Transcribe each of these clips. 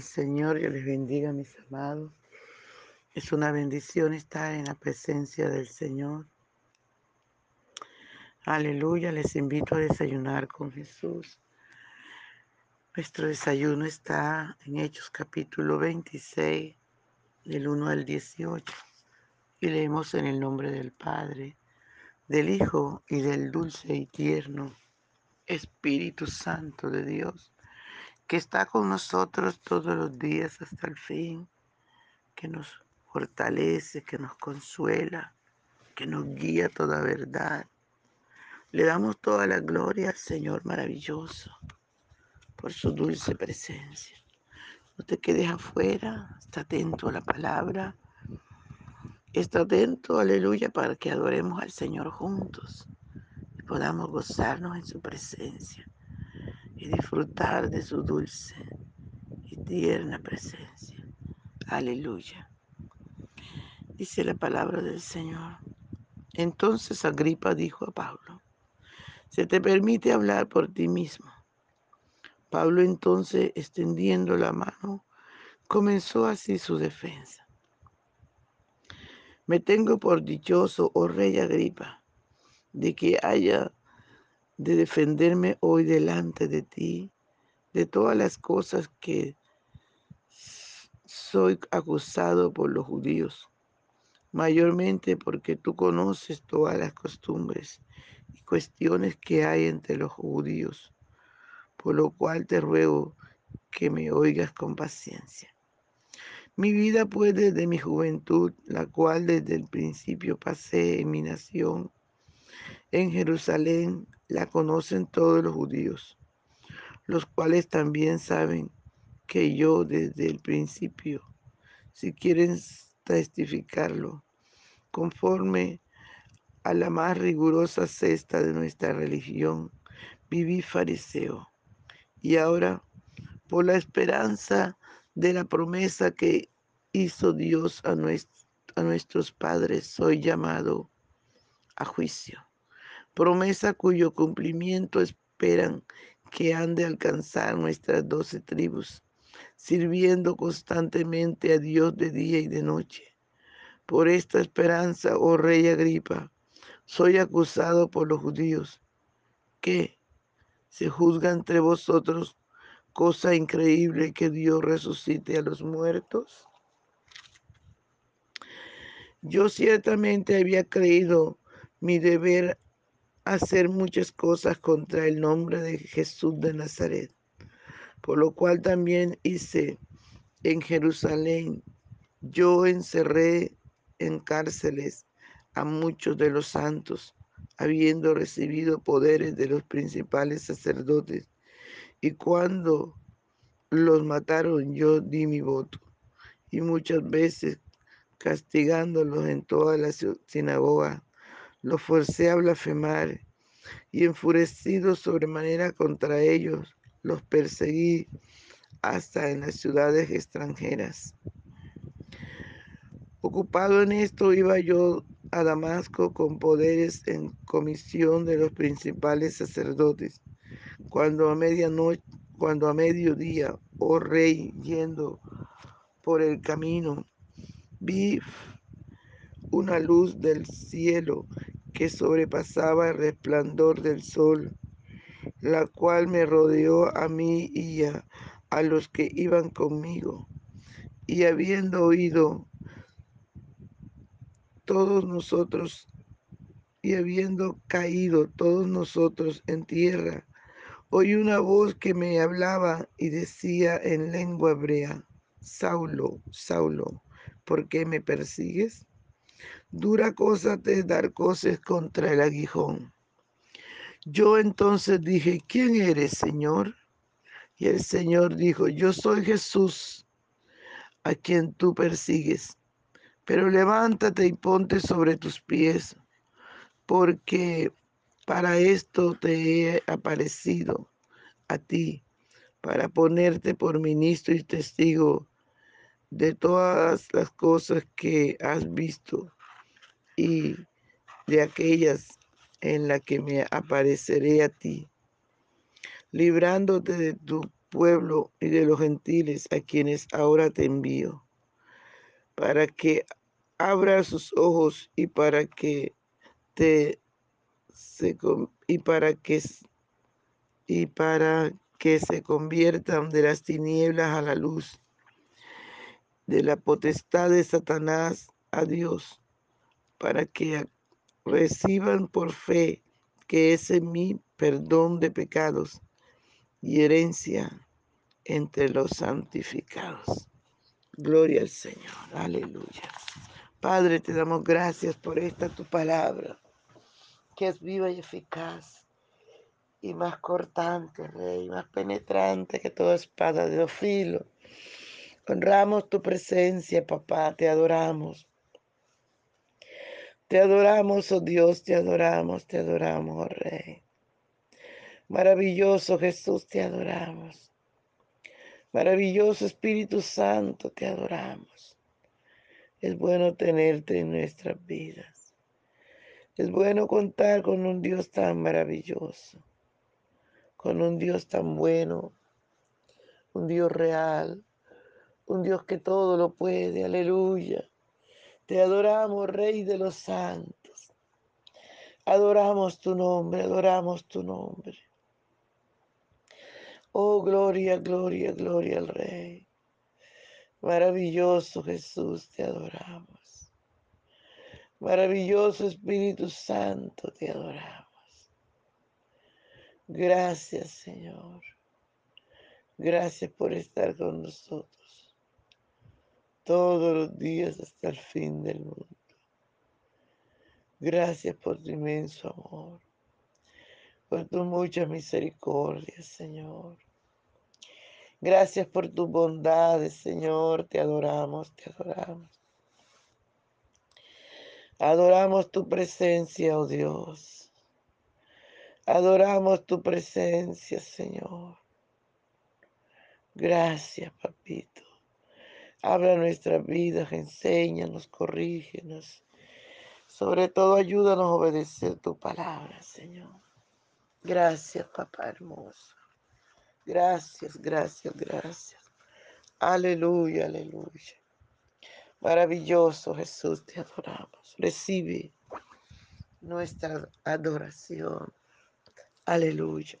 Señor, yo les bendiga, mis amados. Es una bendición estar en la presencia del Señor. Aleluya, les invito a desayunar con Jesús. Nuestro desayuno está en Hechos capítulo 26, del 1 al 18. Y leemos en el nombre del Padre, del Hijo y del dulce y tierno Espíritu Santo de Dios que está con nosotros todos los días hasta el fin, que nos fortalece, que nos consuela, que nos guía toda verdad. Le damos toda la gloria al Señor maravilloso por su dulce presencia. No te quedes afuera, está atento a la palabra. Está atento, aleluya, para que adoremos al Señor juntos y podamos gozarnos en su presencia y disfrutar de su dulce y tierna presencia. Aleluya. Dice la palabra del Señor. Entonces Agripa dijo a Pablo, se te permite hablar por ti mismo. Pablo entonces, extendiendo la mano, comenzó así su defensa. Me tengo por dichoso, oh rey Agripa, de que haya de defenderme hoy delante de ti de todas las cosas que soy acusado por los judíos, mayormente porque tú conoces todas las costumbres y cuestiones que hay entre los judíos, por lo cual te ruego que me oigas con paciencia. Mi vida pues desde mi juventud, la cual desde el principio pasé en mi nación, en Jerusalén la conocen todos los judíos, los cuales también saben que yo desde el principio, si quieren testificarlo, conforme a la más rigurosa cesta de nuestra religión, viví fariseo. Y ahora, por la esperanza de la promesa que hizo Dios a, a nuestros padres, soy llamado a juicio promesa cuyo cumplimiento esperan que han de alcanzar nuestras doce tribus, sirviendo constantemente a Dios de día y de noche. Por esta esperanza, oh rey Agripa, soy acusado por los judíos, que se juzga entre vosotros cosa increíble que Dios resucite a los muertos. Yo ciertamente había creído mi deber hacer muchas cosas contra el nombre de Jesús de Nazaret, por lo cual también hice en Jerusalén. Yo encerré en cárceles a muchos de los santos, habiendo recibido poderes de los principales sacerdotes. Y cuando los mataron, yo di mi voto. Y muchas veces castigándolos en toda la sinagoga, los forcé a blasfemar y enfurecido sobremanera contra ellos, los perseguí hasta en las ciudades extranjeras. Ocupado en esto iba yo a Damasco con poderes en comisión de los principales sacerdotes. Cuando a medianoche, cuando a mediodía, oh rey, yendo por el camino, vi una luz del cielo que sobrepasaba el resplandor del sol, la cual me rodeó a mí y a, a los que iban conmigo. Y habiendo oído todos nosotros y habiendo caído todos nosotros en tierra, oí una voz que me hablaba y decía en lengua hebrea, Saulo, Saulo, ¿por qué me persigues? Dura cosa te dar cosas contra el aguijón. Yo entonces dije, ¿quién eres, Señor? Y el Señor dijo, yo soy Jesús, a quien tú persigues. Pero levántate y ponte sobre tus pies, porque para esto te he aparecido a ti, para ponerte por ministro y testigo de todas las cosas que has visto y de aquellas en las que me apareceré a ti, librándote de tu pueblo y de los gentiles a quienes ahora te envío, para que abra sus ojos y para que te se, y para que y para que se conviertan de las tinieblas a la luz, de la potestad de Satanás a Dios, para que reciban por fe que es en mí perdón de pecados y herencia entre los santificados. Gloria al Señor, aleluya. Padre, te damos gracias por esta tu palabra, que es viva y eficaz y más cortante, Rey, más penetrante que toda espada de dos filos. Honramos tu presencia, papá, te adoramos. Te adoramos, oh Dios, te adoramos, te adoramos, oh Rey. Maravilloso Jesús, te adoramos. Maravilloso Espíritu Santo, te adoramos. Es bueno tenerte en nuestras vidas. Es bueno contar con un Dios tan maravilloso, con un Dios tan bueno, un Dios real, un Dios que todo lo puede. Aleluya. Te adoramos, Rey de los santos. Adoramos tu nombre, adoramos tu nombre. Oh, gloria, gloria, gloria al Rey. Maravilloso Jesús, te adoramos. Maravilloso Espíritu Santo, te adoramos. Gracias, Señor. Gracias por estar con nosotros todos los días hasta el fin del mundo. Gracias por tu inmenso amor, por tu mucha misericordia, Señor. Gracias por tus bondades, Señor. Te adoramos, te adoramos. Adoramos tu presencia, oh Dios. Adoramos tu presencia, Señor. Gracias, papito. Habla nuestras vidas, enséñanos, corrígenos. Sobre todo, ayúdanos a obedecer tu palabra, Señor. Gracias, papá hermoso. Gracias, gracias, gracias. Aleluya, aleluya. Maravilloso Jesús, te adoramos. Recibe nuestra adoración. Aleluya.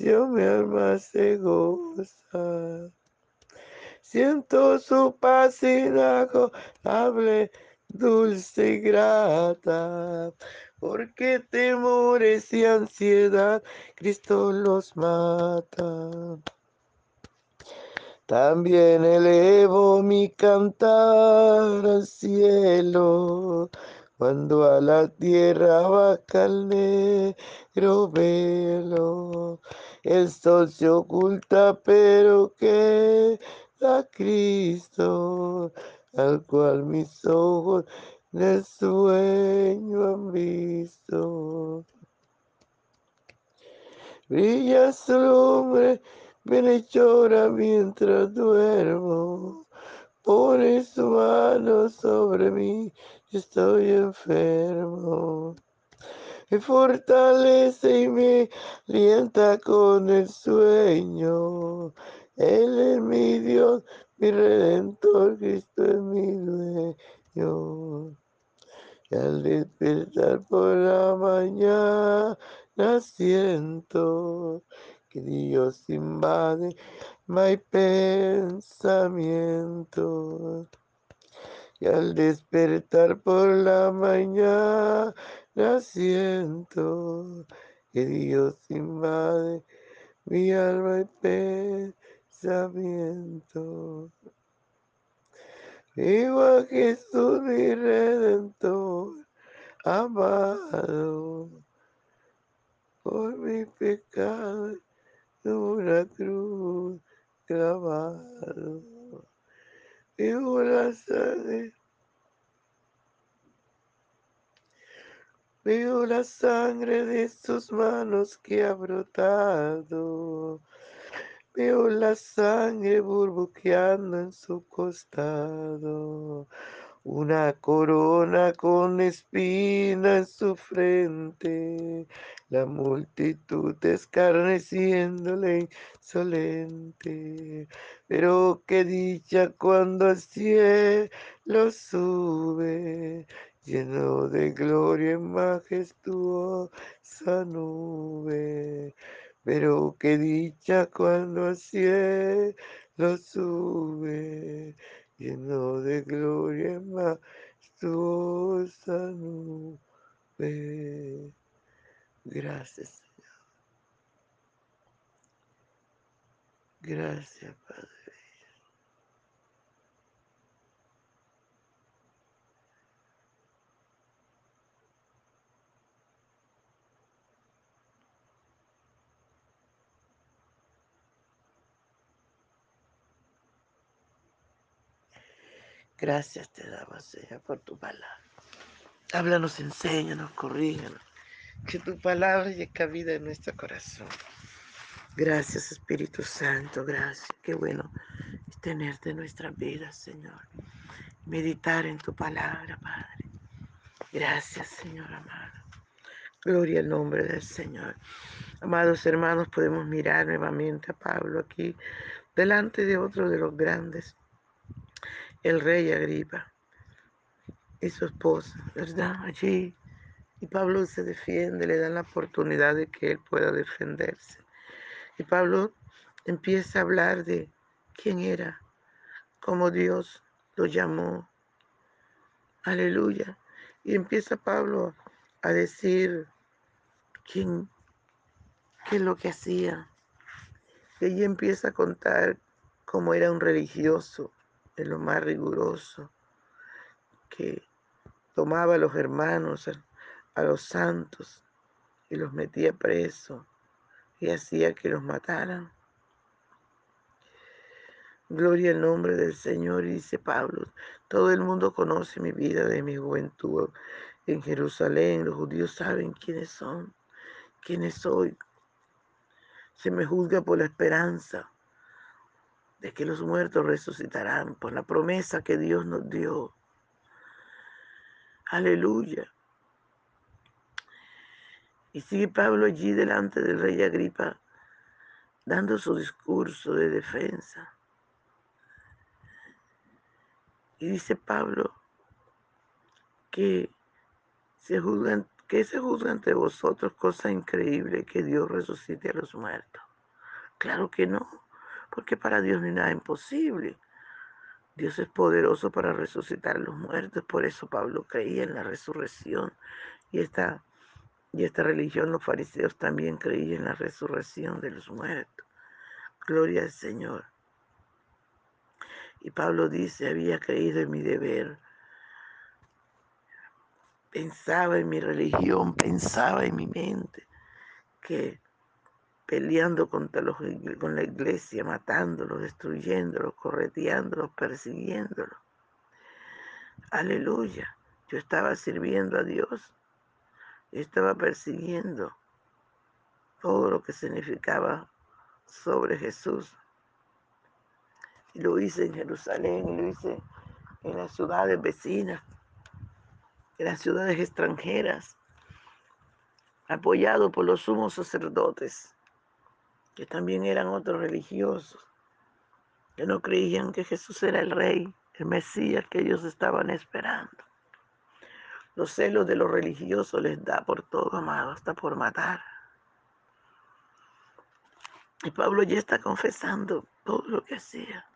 mi alma se goza. Siento su paz hable dulce y grata, porque temores y ansiedad Cristo los mata. También elevo mi cantar al cielo, cuando a la tierra baja el negro velo, el sol se oculta, pero queda Cristo, al cual mis ojos de sueño han visto. Brilla su lumbre, viene llora mientras duermo, pone su mano sobre mí estoy enfermo. Me fortalece y me alienta con el sueño. Él es mi Dios, mi redentor, Cristo es mi dueño. Y al despertar por la mañana siento que Dios invade mi pensamiento. Y al despertar por la mañana siento que Dios invade mi alma y pensamiento. Vivo a Jesús mi redentor, amado por mi pecado, una cruz clavado. Vivo la sangre, vivo la sangre de sus manos que ha brotado. Veo la sangre burbujeando en su costado, una corona con espina en su frente, la multitud escarneciéndole insolente. Pero qué dicha cuando al cielo sube, lleno de gloria y majestuosa nube pero qué dicha cuando al cielo sube, lleno de gloria majestuosa nube. Gracias, Señor. Gracias, Padre. Gracias te damos, Señor, por tu palabra. Háblanos, enséñanos, corríganos. Que tu palabra llegue cabida en nuestro corazón. Gracias, Espíritu Santo, gracias. Qué bueno tenerte en nuestras vidas, Señor. Meditar en tu palabra, Padre. Gracias, Señor amado. Gloria al nombre del Señor. Amados hermanos, podemos mirar nuevamente a Pablo aquí, delante de otro de los grandes el rey Agripa y su esposa, ¿verdad? Allí. Y Pablo se defiende, le dan la oportunidad de que él pueda defenderse. Y Pablo empieza a hablar de quién era, cómo Dios lo llamó. Aleluya. Y empieza Pablo a decir quién, qué es lo que hacía. Y allí empieza a contar cómo era un religioso, de lo más riguroso, que tomaba a los hermanos, a, los santos, y los metía presos y hacía que los mataran. Gloria al nombre del Señor, dice Pablo, todo el mundo conoce mi vida de mi juventud en Jerusalén, los judíos saben quiénes son, quiénes soy. Se me juzga por la esperanza de que los muertos resucitarán por la promesa que Dios nos dio. Aleluya. Y sigue Pablo allí delante del rey Agripa, dando su discurso de defensa. Y dice Pablo que se juzgan, que se juzga entre vosotros cosa increíble que Dios resucite a los muertos. Claro que no porque para Dios no hay nada imposible. Dios es poderoso para resucitar a los muertos, por eso Pablo creía en la resurrección. Y esta, y esta religión, los fariseos también creían en la resurrección de los muertos. Gloria al Señor. Y Pablo dice, había creído en mi deber. Pensaba en mi religión, pensaba en mi mente que peleando contra los, con la iglesia, matándolos, destruyéndolos, correteándolos, persiguiéndolos. Aleluya. Yo estaba sirviendo a Dios. estaba persiguiendo todo lo que significaba sobre Jesús. Y lo hice en Jerusalén, y lo hice en las ciudades vecinas, en las ciudades extranjeras, apoyado por los sumos sacerdotes que también eran otros religiosos, que no creían que Jesús era el rey, el Mesías que ellos estaban esperando. Los celos de los religiosos les da por todo, amado, hasta por matar. Y Pablo ya está confesando todo lo que hacía.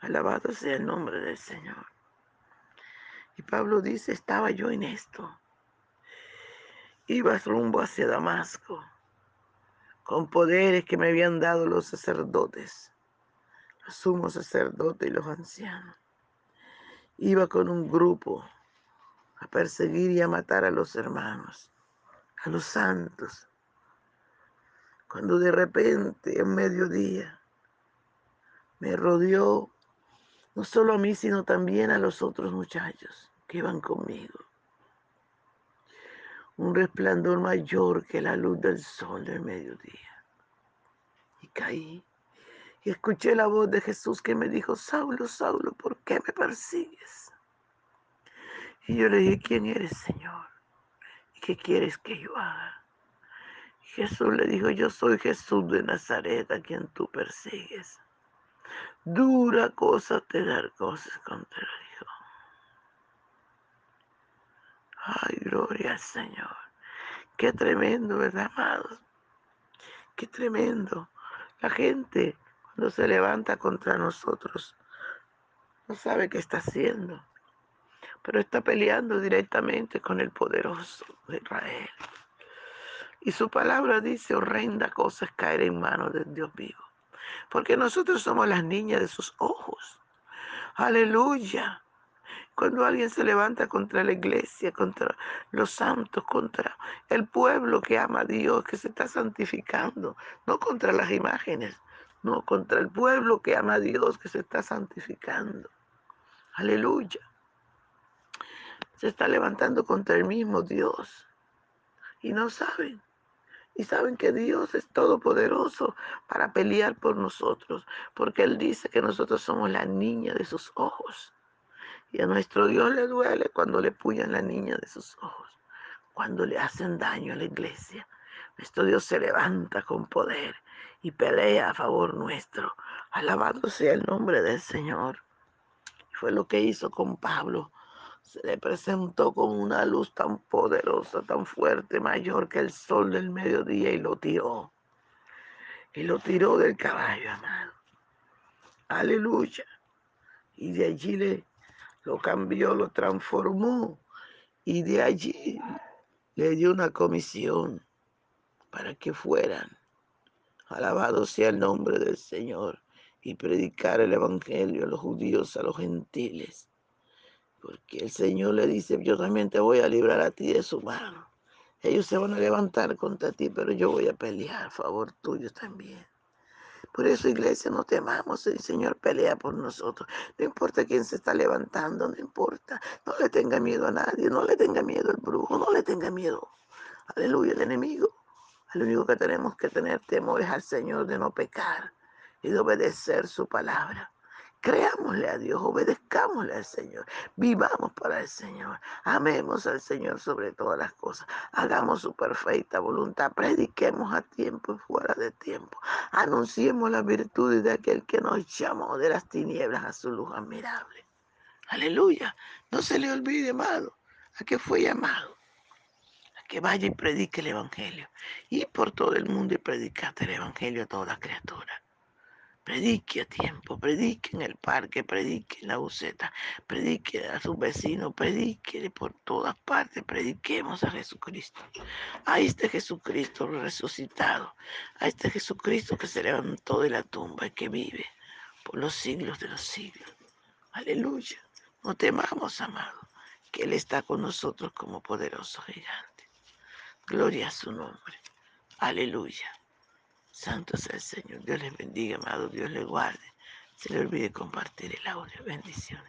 Alabado sea el nombre del Señor. Y Pablo dice, estaba yo en esto. Iba rumbo hacia Damasco, con poderes que me habían dado los sacerdotes, los sumos sacerdotes y los ancianos. Iba con un grupo a perseguir y a matar a los hermanos, a los santos. Cuando de repente, en mediodía, me rodeó no solo a mí, sino también a los otros muchachos que iban conmigo. Un resplandor mayor que la luz del sol del mediodía. Y caí y escuché la voz de Jesús que me dijo, Saulo, Saulo, ¿por qué me persigues? Y yo le dije, ¿quién eres, Señor? ¿Y qué quieres que yo haga? Jesús le dijo, yo soy Jesús de Nazaret a quien tú persigues. Dura cosa te dar cosas contra el Hijo. Ay, gloria al Señor. Qué tremendo, ¿verdad, amados? Qué tremendo. La gente cuando se levanta contra nosotros no sabe qué está haciendo, pero está peleando directamente con el poderoso de Israel. Y su palabra dice, horrenda cosa es caer en manos de Dios vivo porque nosotros somos las niñas de sus ojos. Aleluya. Cuando alguien se levanta contra la iglesia, contra los santos, contra el pueblo que ama a Dios, que se está santificando, no contra las imágenes, no contra el pueblo que ama a Dios, que se está santificando. Aleluya. Se está levantando contra el mismo Dios. Y no saben y saben que Dios es todopoderoso para pelear por nosotros, porque Él dice que nosotros somos la niña de sus ojos. Y a nuestro Dios le duele cuando le puyan la niña de sus ojos, cuando le hacen daño a la iglesia. Nuestro Dios se levanta con poder y pelea a favor nuestro. Alabado sea el nombre del Señor. Fue lo que hizo con Pablo se le presentó con una luz tan poderosa, tan fuerte, mayor que el sol del mediodía y lo tiró. Y lo tiró del caballo, amado. Aleluya. Y de allí le, lo cambió, lo transformó. Y de allí le dio una comisión para que fueran. Alabado sea el nombre del Señor y predicar el Evangelio a los judíos, a los gentiles porque el Señor le dice, yo también te voy a librar a ti de su mano. Ellos se van a levantar contra ti, pero yo voy a pelear a favor tuyo también. Por eso, iglesia, no temamos. El Señor pelea por nosotros. No importa quién se está levantando, no importa. No le tenga miedo a nadie. No le tenga miedo al brujo. No le tenga miedo. Aleluya, el enemigo. Lo único que tenemos que tener temor es al Señor de no pecar y de obedecer su palabra. Creámosle a Dios, obedezcámosle al Señor, vivamos para el Señor, amemos al Señor sobre todas las cosas, hagamos su perfecta voluntad, prediquemos a tiempo y fuera de tiempo, anunciemos las virtudes de aquel que nos llamó de las tinieblas a su luz admirable. Aleluya, no se le olvide, amado, a que fue llamado, a que vaya y predique el Evangelio, y por todo el mundo y predicate el Evangelio a toda criatura. Predique a tiempo, predique en el parque, predique en la buceta, predique a sus vecinos, predique por todas partes, prediquemos a Jesucristo. A este Jesucristo resucitado, a este Jesucristo que se levantó de la tumba y que vive por los siglos de los siglos. Aleluya. No temamos, amado, que Él está con nosotros como poderoso gigante. Gloria a su nombre. Aleluya. Santo sea el Señor. Dios les bendiga, amado. Dios les guarde. Se le olvide compartir el audio. Bendiciones.